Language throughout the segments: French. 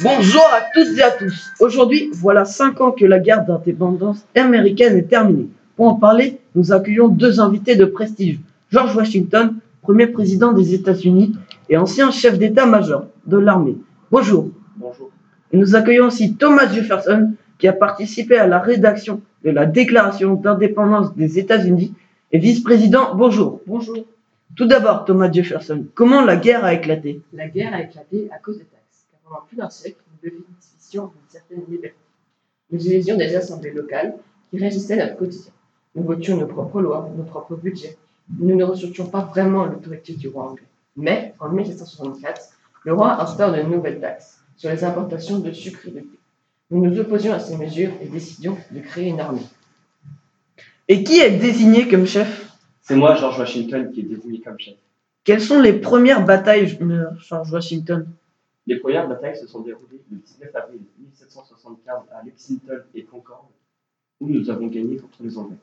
Bonjour à toutes et à tous. Aujourd'hui, voilà cinq ans que la guerre d'indépendance américaine est terminée. Pour en parler, nous accueillons deux invités de prestige. George Washington, premier président des États-Unis et ancien chef d'état-major de l'armée. Bonjour. Bonjour. Et nous accueillons aussi Thomas Jefferson, qui a participé à la rédaction de la Déclaration d'indépendance des États-Unis et vice-président. Bonjour. Bonjour. Tout d'abord, Thomas Jefferson, comment la guerre a éclaté? La guerre a éclaté à cause des taxes, car pendant plus d'un siècle, nous bénéficions d'une certaine liberté. Nous élisions des assemblées locales qui régissaient notre quotidien. Nous votions nos propres lois, nos propres budgets. Nous ne ressortions pas vraiment l'autorité du roi anglais. Mais, en 1764, le roi instaure de nouvelles taxes sur les importations de sucre et de thé. Nous nous opposions à ces mesures et décidions de créer une armée. Et qui est désigné comme chef? C'est moi, George Washington, qui est désigné comme chef. Quelles sont les premières batailles, euh, George Washington? Les premières batailles se sont déroulées le 19 avril 1775 à Lexington et Concord, où nous avons gagné contre les Anglais.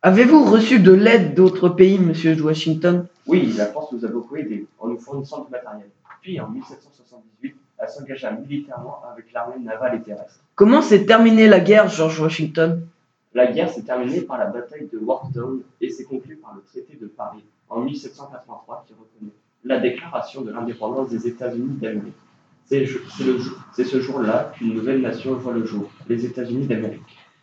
Avez-vous reçu de l'aide d'autres pays, monsieur Washington? Oui, la France nous a beaucoup aidés en nous fournissant du matériel. Puis, en 1778, elle s'engagea militairement avec l'armée navale et terrestre. Comment s'est terminée la guerre, George Washington? La guerre s'est terminée par la bataille de Yorktown et s'est conclue par le traité de Paris en 1783 qui reconnaît la déclaration de l'indépendance des États-Unis d'Amérique. C'est ce jour-là qu'une nouvelle nation voit le jour, les États-Unis d'Amérique.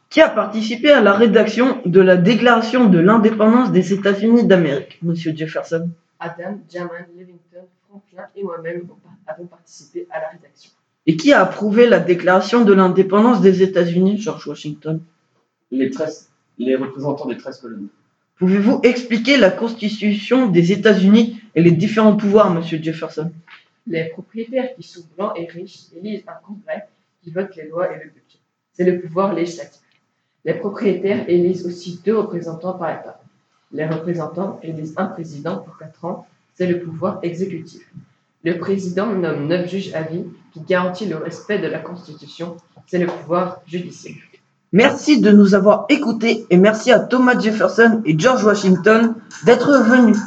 Qui a participé à la rédaction de la Déclaration de l'indépendance des États-Unis d'Amérique, monsieur Jefferson? Adam, German, Livington, Franklin et moi-même avons participé à la rédaction. Et qui a approuvé la Déclaration de l'indépendance des États-Unis, George Washington? Les, 13 les représentants des 13 colonies. Pouvez-vous expliquer la constitution des États-Unis et les différents pouvoirs, monsieur Jefferson? Les propriétaires qui sont blancs et riches élisent un congrès qui vote les lois et le budget. C'est le pouvoir législatif. Les propriétaires élisent aussi deux représentants par État. Les représentants élisent un président pour quatre ans. C'est le pouvoir exécutif. Le président nomme neuf juges à vie qui garantit le respect de la Constitution. C'est le pouvoir judiciaire. Merci de nous avoir écoutés et merci à Thomas Jefferson et George Washington d'être venus.